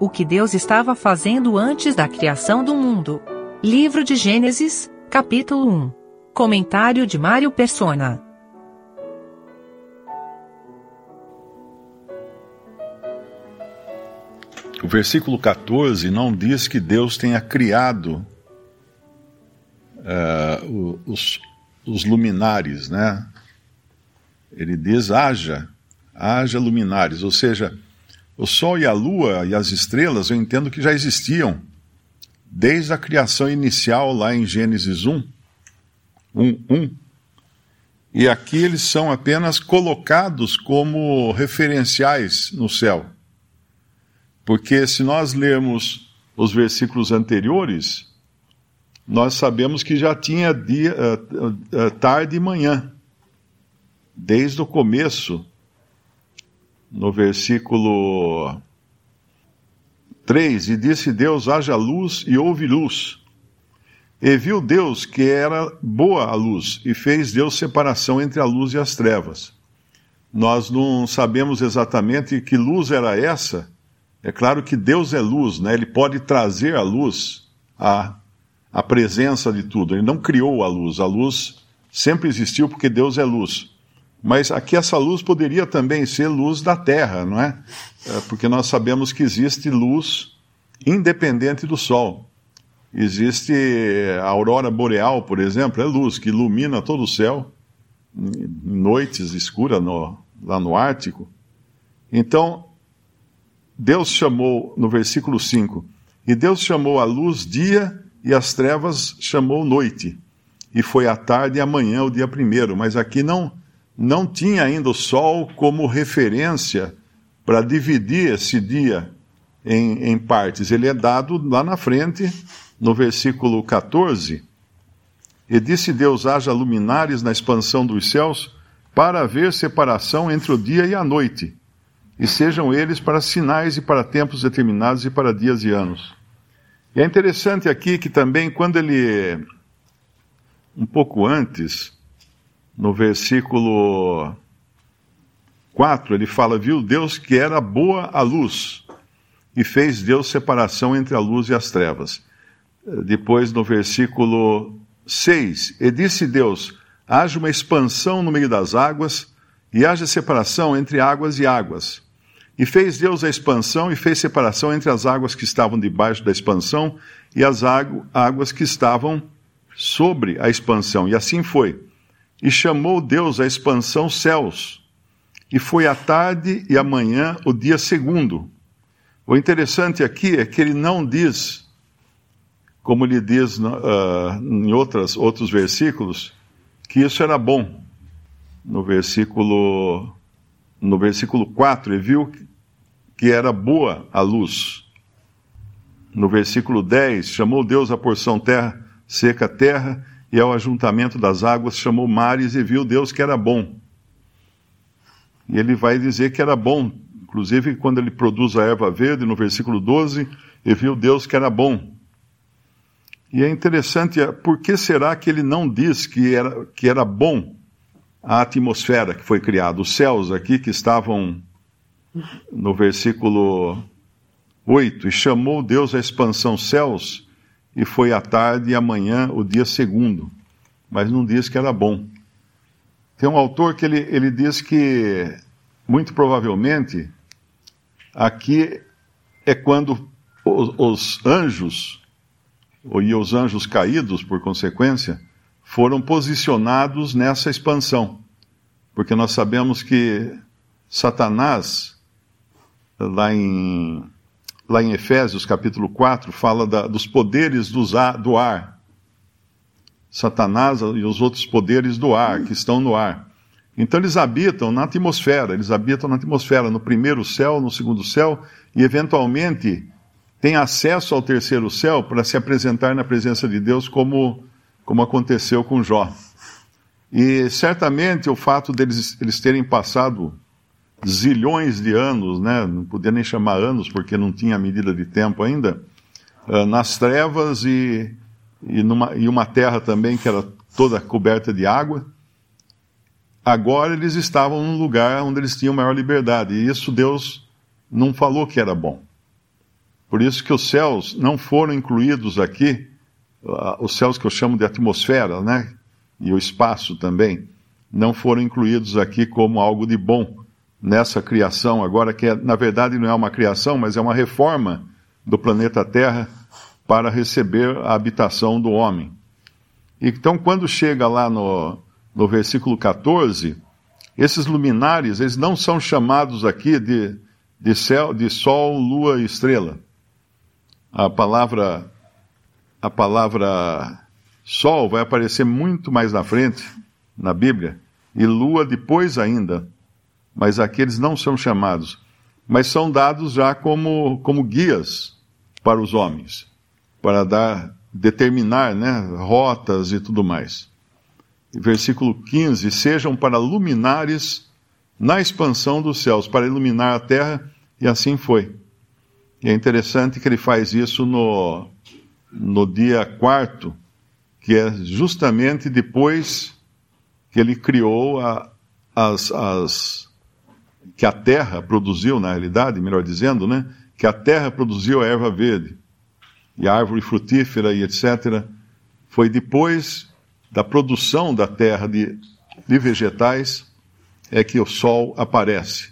o que Deus estava fazendo antes da criação do mundo. Livro de Gênesis, capítulo 1. Comentário de Mário Persona. O versículo 14 não diz que Deus tenha criado uh, os, os luminares, né? Ele diz: haja, haja luminares, ou seja, o Sol e a Lua e as estrelas eu entendo que já existiam desde a criação inicial lá em Gênesis 1, 1, 1. E aqui eles são apenas colocados como referenciais no céu. Porque se nós lermos os versículos anteriores, nós sabemos que já tinha dia, uh, uh, tarde e manhã, desde o começo, no versículo 3, e disse Deus: haja luz e houve luz. E viu Deus que era boa a luz, e fez Deus separação entre a luz e as trevas. Nós não sabemos exatamente que luz era essa. É claro que Deus é luz, né? Ele pode trazer a luz a a presença de tudo. Ele não criou a luz. A luz sempre existiu porque Deus é luz. Mas aqui essa luz poderia também ser luz da terra, não é? é porque nós sabemos que existe luz independente do sol. Existe a aurora boreal, por exemplo, é luz que ilumina todo o céu noites escuras no, lá no Ártico. Então, Deus chamou, no versículo 5, e Deus chamou a luz dia e as trevas chamou noite. E foi a tarde e amanhã o dia primeiro. Mas aqui não, não tinha ainda o sol como referência para dividir esse dia em, em partes. Ele é dado lá na frente, no versículo 14. E disse Deus: haja luminares na expansão dos céus, para haver separação entre o dia e a noite, e sejam eles para sinais e para tempos determinados e para dias e anos. E é interessante aqui que também, quando ele, um pouco antes, no versículo 4, ele fala: Viu Deus que era boa a luz, e fez Deus separação entre a luz e as trevas. Depois, no versículo 6, e disse Deus: haja uma expansão no meio das águas, e haja separação entre águas e águas. E fez Deus a expansão e fez separação entre as águas que estavam debaixo da expansão e as águas que estavam sobre a expansão. E assim foi. E chamou Deus a expansão céus. E foi a tarde e a manhã o dia segundo. O interessante aqui é que ele não diz, como ele diz uh, em outras, outros versículos, que isso era bom. No versículo, no versículo 4, ele viu que era boa a luz. No versículo 10, chamou Deus a porção terra, seca terra, e ao ajuntamento das águas chamou mares, e viu Deus que era bom. E ele vai dizer que era bom, inclusive quando ele produz a erva verde, no versículo 12, e viu Deus que era bom. E é interessante, por que será que ele não diz que era, que era bom a atmosfera que foi criada, os céus aqui que estavam no versículo 8: E chamou Deus a expansão céus, e foi à tarde e amanhã o dia segundo. Mas não diz que era bom. Tem um autor que ele, ele diz que, muito provavelmente, aqui é quando os, os anjos, e os anjos caídos, por consequência, foram posicionados nessa expansão. Porque nós sabemos que Satanás lá em, lá em Efésios capítulo 4, fala da, dos poderes ar, do ar. Satanás e os outros poderes do ar, que estão no ar. Então eles habitam na atmosfera, eles habitam na atmosfera, no primeiro céu, no segundo céu, e eventualmente têm acesso ao terceiro céu para se apresentar na presença de Deus, como, como aconteceu com Jó. E certamente o fato deles eles terem passado zilhões de anos, né? não podia nem chamar anos porque não tinha medida de tempo ainda, uh, nas trevas e, e, numa, e uma terra também que era toda coberta de água. Agora eles estavam num lugar onde eles tinham maior liberdade, e isso Deus não falou que era bom. Por isso que os céus não foram incluídos aqui, os céus que eu chamo de atmosfera, né? E o espaço também, não foram incluídos aqui como algo de bom nessa criação, agora que é, na verdade não é uma criação, mas é uma reforma do planeta Terra para receber a habitação do homem. Então, quando chega lá no, no versículo 14, esses luminares, eles não são chamados aqui de, de, céu, de sol, lua e estrela. A palavra, a palavra sol vai aparecer muito mais na frente, na Bíblia, e lua depois ainda. Mas aqui eles não são chamados, mas são dados já como, como guias para os homens para dar, determinar né, rotas e tudo mais. Versículo 15: Sejam para luminares na expansão dos céus, para iluminar a terra, e assim foi. E é interessante que ele faz isso no, no dia quarto, que é justamente depois que ele criou a, as, as, que a terra produziu, na realidade, melhor dizendo, né? Que a terra produziu a erva verde e árvore frutífera e etc., foi depois da produção da terra de, de vegetais é que o sol aparece.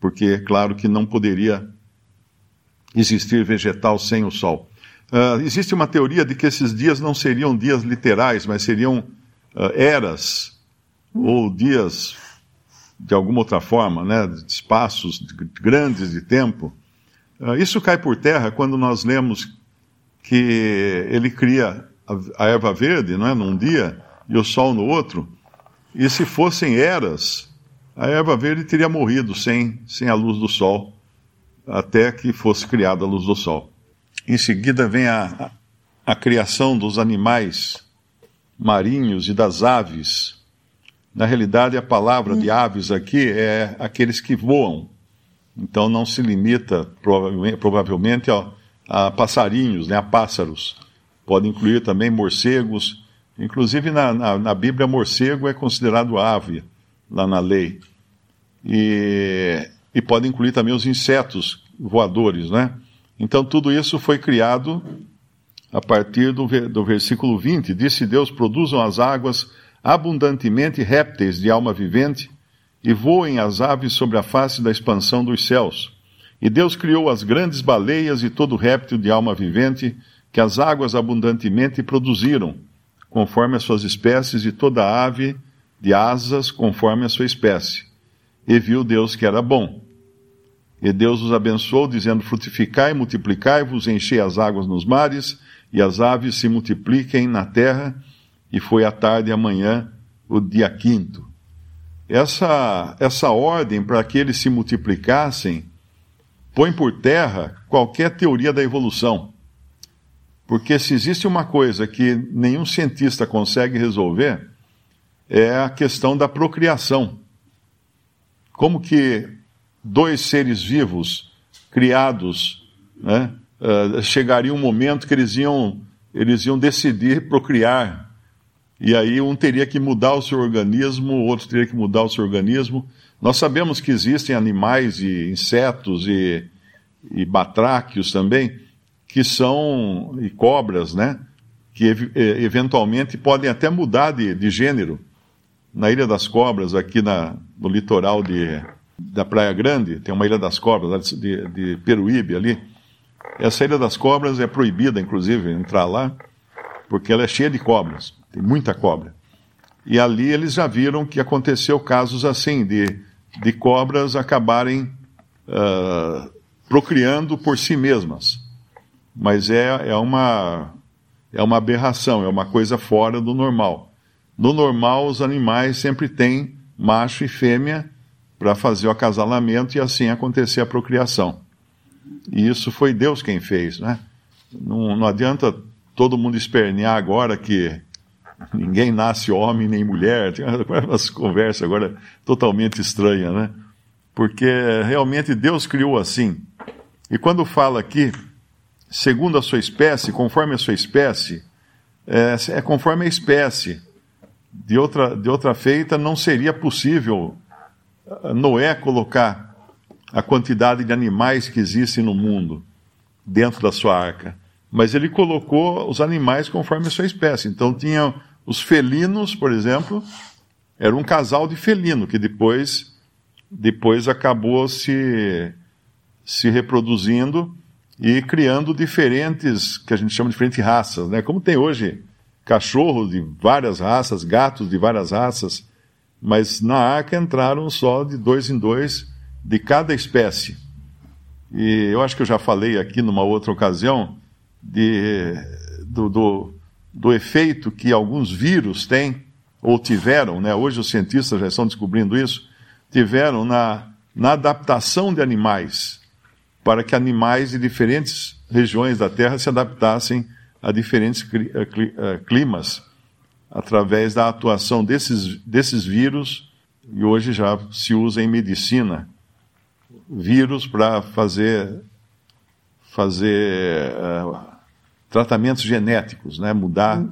Porque é claro que não poderia existir vegetal sem o sol. Uh, existe uma teoria de que esses dias não seriam dias literais, mas seriam uh, eras ou dias de alguma outra forma, né, espaços grandes de tempo. Uh, isso cai por terra quando nós lemos que ele cria a erva verde não é, num dia e o sol no outro, e se fossem eras, a erva verde teria morrido sem, sem a luz do sol, até que fosse criada a luz do sol. Em seguida vem a, a criação dos animais marinhos e das aves. Na realidade, a palavra de aves aqui é aqueles que voam. Então não se limita, provavelmente, provavelmente a passarinhos, né, a pássaros. Pode incluir também morcegos. Inclusive na, na, na Bíblia, morcego é considerado ave, lá na lei. E, e pode incluir também os insetos voadores, né? Então tudo isso foi criado a partir do, do versículo 20. Disse Deus: produzam as águas abundantemente répteis de alma vivente e voem as aves sobre a face da expansão dos céus. E Deus criou as grandes baleias e todo réptil de alma vivente que as águas abundantemente produziram, conforme as suas espécies, e toda ave de asas, conforme a sua espécie. E viu Deus que era bom. E Deus os abençoou, dizendo: Frutificai, multiplicai-vos, enchei as águas nos mares, e as aves se multipliquem na terra. E foi a tarde e a manhã, o dia quinto. Essa, essa ordem para que eles se multiplicassem põe por terra qualquer teoria da evolução. Porque se existe uma coisa que nenhum cientista consegue resolver, é a questão da procriação. Como que dois seres vivos criados né, uh, chegaria um momento que eles iam, eles iam decidir procriar. E aí um teria que mudar o seu organismo, o outro teria que mudar o seu organismo. Nós sabemos que existem animais e insetos e, e batráquios também, que são, e cobras, né? Que eventualmente podem até mudar de, de gênero. Na Ilha das Cobras, aqui na, no litoral de, da Praia Grande, tem uma Ilha das Cobras, de, de Peruíbe ali. Essa Ilha das Cobras é proibida, inclusive, entrar lá, porque ela é cheia de cobras, tem muita cobra. E ali eles já viram que aconteceu casos assim, de de cobras acabarem uh, procriando por si mesmas. Mas é, é, uma, é uma aberração, é uma coisa fora do normal. No normal, os animais sempre têm macho e fêmea para fazer o acasalamento e assim acontecer a procriação. E isso foi Deus quem fez, né? Não, não adianta todo mundo espernear agora que ninguém nasce homem nem mulher, tem umas conversas agora totalmente estranhas, né? Porque realmente Deus criou assim. E quando fala aqui, segundo a sua espécie, conforme a sua espécie, é, é conforme a espécie. De outra, de outra feita, não seria possível Noé colocar a quantidade de animais que existem no mundo. dentro da sua arca. Mas ele colocou os animais conforme a sua espécie. Então tinha os felinos, por exemplo, era um casal de felino que depois depois acabou se se reproduzindo e criando diferentes, que a gente chama de diferentes raças, né? Como tem hoje cachorros de várias raças, gatos de várias raças, mas na arca entraram só de dois em dois de cada espécie. E eu acho que eu já falei aqui numa outra ocasião de, do, do, do efeito que alguns vírus têm, ou tiveram, né? hoje os cientistas já estão descobrindo isso, tiveram na, na adaptação de animais, para que animais de diferentes regiões da Terra se adaptassem a diferentes climas, através da atuação desses, desses vírus, e hoje já se usa em medicina, vírus para fazer, fazer uh, tratamentos genéticos, né? mudar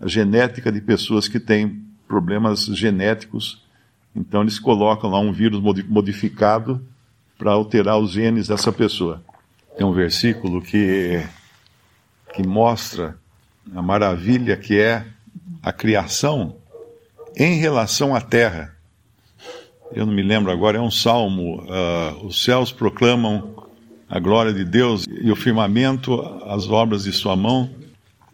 a genética de pessoas que têm problemas genéticos. Então eles colocam lá um vírus modificado para alterar os genes dessa pessoa. Tem um versículo que, que mostra a maravilha que é a criação em relação à terra. Eu não me lembro agora, é um salmo. Uh, os céus proclamam a glória de Deus e o firmamento as obras de sua mão.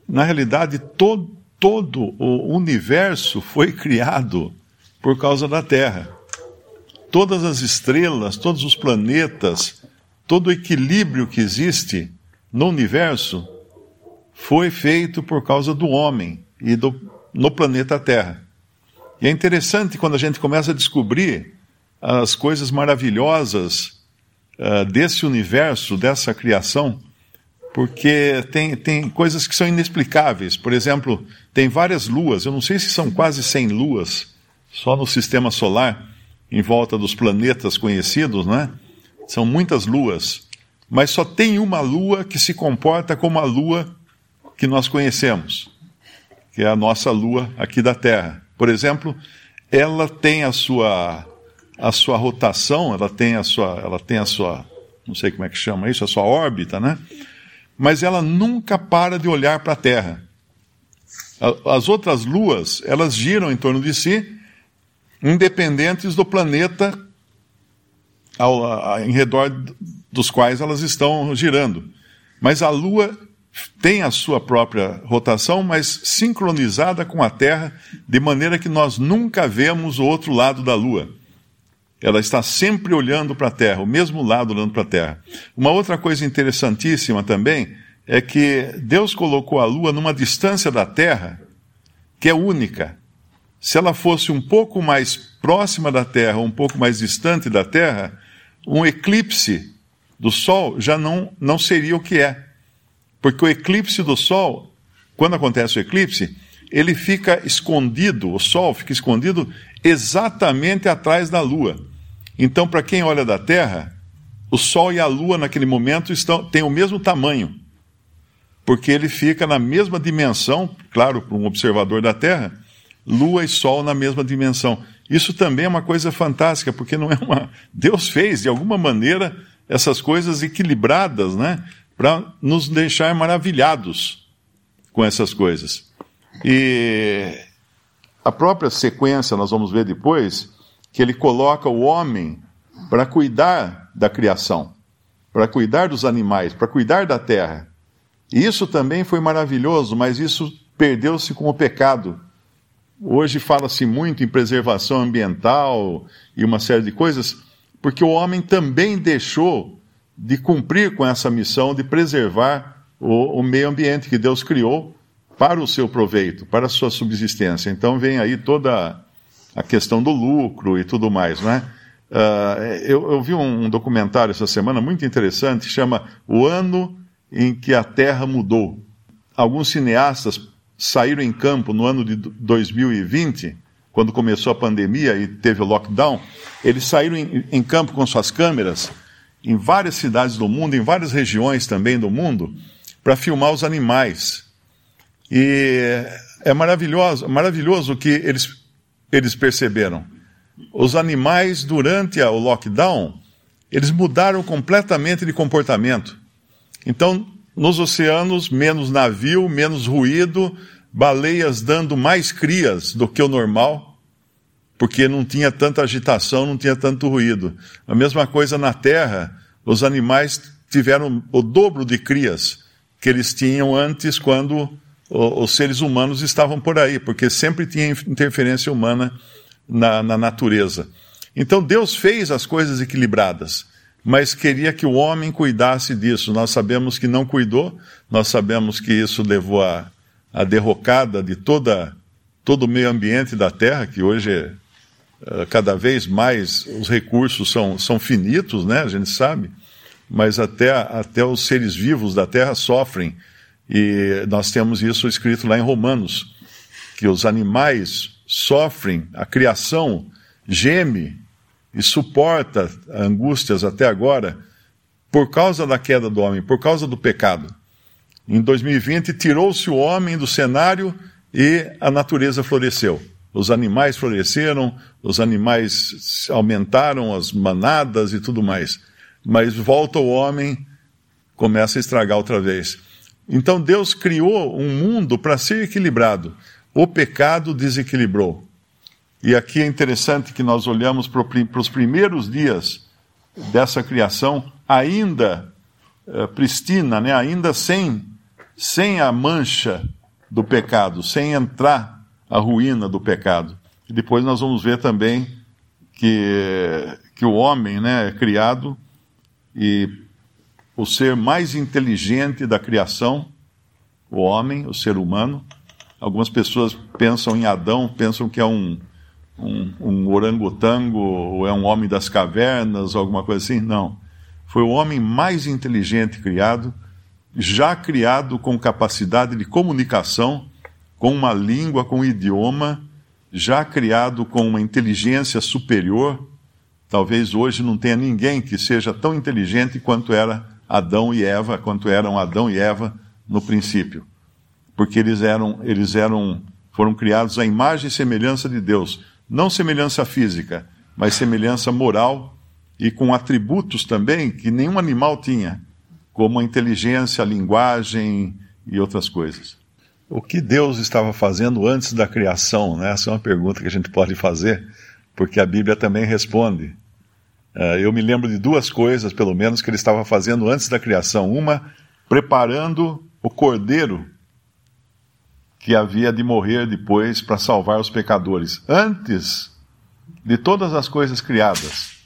Na realidade, todo, todo o universo foi criado por causa da Terra. Todas as estrelas, todos os planetas, todo o equilíbrio que existe no universo foi feito por causa do homem e do, no planeta Terra. E é interessante quando a gente começa a descobrir as coisas maravilhosas uh, desse universo, dessa criação, porque tem, tem coisas que são inexplicáveis. Por exemplo, tem várias luas, eu não sei se são quase 100 luas, só no sistema solar, em volta dos planetas conhecidos, né? São muitas luas, mas só tem uma lua que se comporta como a lua que nós conhecemos, que é a nossa lua aqui da Terra. Por exemplo, ela tem a sua a sua rotação, ela tem a sua, ela tem a sua, não sei como é que chama isso, a sua órbita, né? Mas ela nunca para de olhar para a Terra. As outras luas, elas giram em torno de si, independentes do planeta ao, a, em redor dos quais elas estão girando. Mas a Lua tem a sua própria rotação, mas sincronizada com a Terra, de maneira que nós nunca vemos o outro lado da Lua. Ela está sempre olhando para a terra, o mesmo lado olhando para a terra. Uma outra coisa interessantíssima também é que Deus colocou a lua numa distância da terra que é única. Se ela fosse um pouco mais próxima da terra, um pouco mais distante da terra, um eclipse do sol já não, não seria o que é. Porque o eclipse do sol, quando acontece o eclipse, ele fica escondido, o Sol fica escondido exatamente atrás da Lua. Então, para quem olha da Terra, o Sol e a Lua naquele momento estão, têm o mesmo tamanho, porque ele fica na mesma dimensão, claro, para um observador da Terra, Lua e Sol na mesma dimensão. Isso também é uma coisa fantástica, porque não é uma. Deus fez, de alguma maneira, essas coisas equilibradas, né? Para nos deixar maravilhados com essas coisas. E a própria sequência, nós vamos ver depois, que ele coloca o homem para cuidar da criação, para cuidar dos animais, para cuidar da terra. E isso também foi maravilhoso, mas isso perdeu-se com o pecado. Hoje fala-se muito em preservação ambiental e uma série de coisas, porque o homem também deixou de cumprir com essa missão de preservar o, o meio ambiente que Deus criou para o seu proveito, para a sua subsistência. Então vem aí toda a questão do lucro e tudo mais, né? Uh, eu, eu, vi um documentário essa semana muito interessante, chama O Ano em que a Terra Mudou. Alguns cineastas saíram em campo no ano de 2020, quando começou a pandemia e teve o lockdown, eles saíram em, em campo com suas câmeras em várias cidades do mundo, em várias regiões também do mundo, para filmar os animais e é maravilhoso, maravilhoso o que eles, eles perceberam. Os animais, durante o lockdown, eles mudaram completamente de comportamento. Então, nos oceanos, menos navio, menos ruído, baleias dando mais crias do que o normal, porque não tinha tanta agitação, não tinha tanto ruído. A mesma coisa na terra, os animais tiveram o dobro de crias que eles tinham antes quando os seres humanos estavam por aí, porque sempre tinha interferência humana na, na natureza. Então Deus fez as coisas equilibradas, mas queria que o homem cuidasse disso. Nós sabemos que não cuidou, nós sabemos que isso levou a, a derrocada de toda, todo o meio ambiente da Terra, que hoje é, cada vez mais os recursos são, são finitos, né? a gente sabe, mas até, até os seres vivos da Terra sofrem e nós temos isso escrito lá em Romanos, que os animais sofrem, a criação geme e suporta angústias até agora por causa da queda do homem, por causa do pecado. Em 2020, tirou-se o homem do cenário e a natureza floresceu. Os animais floresceram, os animais aumentaram as manadas e tudo mais. Mas volta o homem, começa a estragar outra vez. Então Deus criou um mundo para ser equilibrado. O pecado desequilibrou. E aqui é interessante que nós olhamos para os primeiros dias dessa criação, ainda uh, pristina, né? ainda sem, sem a mancha do pecado, sem entrar a ruína do pecado. E depois nós vamos ver também que, que o homem né, é criado e o ser mais inteligente da criação, o homem, o ser humano. Algumas pessoas pensam em Adão, pensam que é um, um, um orangotango, ou é um homem das cavernas, alguma coisa assim. Não. Foi o homem mais inteligente criado, já criado com capacidade de comunicação, com uma língua, com um idioma, já criado com uma inteligência superior. Talvez hoje não tenha ninguém que seja tão inteligente quanto era Adão e Eva, quanto eram Adão e Eva no princípio. Porque eles eram, eles eram, foram criados à imagem e semelhança de Deus. Não semelhança física, mas semelhança moral e com atributos também que nenhum animal tinha, como a inteligência, a linguagem e outras coisas. O que Deus estava fazendo antes da criação? Né? Essa é uma pergunta que a gente pode fazer, porque a Bíblia também responde. Uh, eu me lembro de duas coisas, pelo menos, que ele estava fazendo antes da criação. Uma, preparando o cordeiro que havia de morrer depois para salvar os pecadores. Antes de todas as coisas criadas,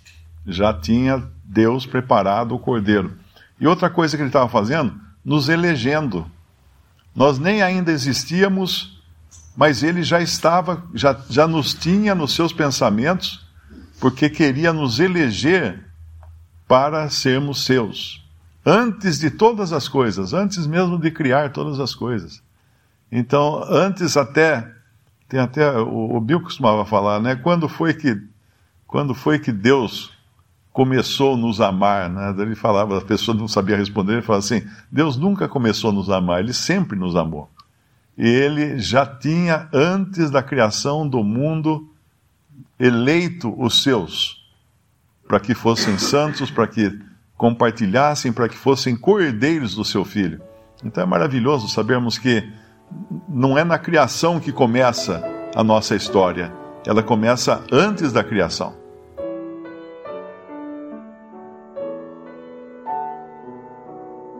já tinha Deus preparado o cordeiro. E outra coisa que ele estava fazendo, nos elegendo. Nós nem ainda existíamos, mas ele já estava, já, já nos tinha nos seus pensamentos porque queria nos eleger para sermos seus. Antes de todas as coisas, antes mesmo de criar todas as coisas. Então, antes até, tem até, o, o Bill costumava falar, né? Quando foi que, quando foi que Deus começou a nos amar, né? Ele falava, a pessoa não sabia responder, ele falava assim, Deus nunca começou a nos amar, Ele sempre nos amou. E Ele já tinha, antes da criação do mundo, eleito os seus, para que fossem santos, para que compartilhassem, para que fossem cordeiros do seu filho. Então é maravilhoso sabermos que não é na criação que começa a nossa história, ela começa antes da criação.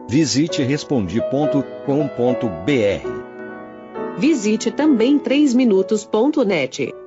Visite respondi.com.br. Visite também 3minutos.net.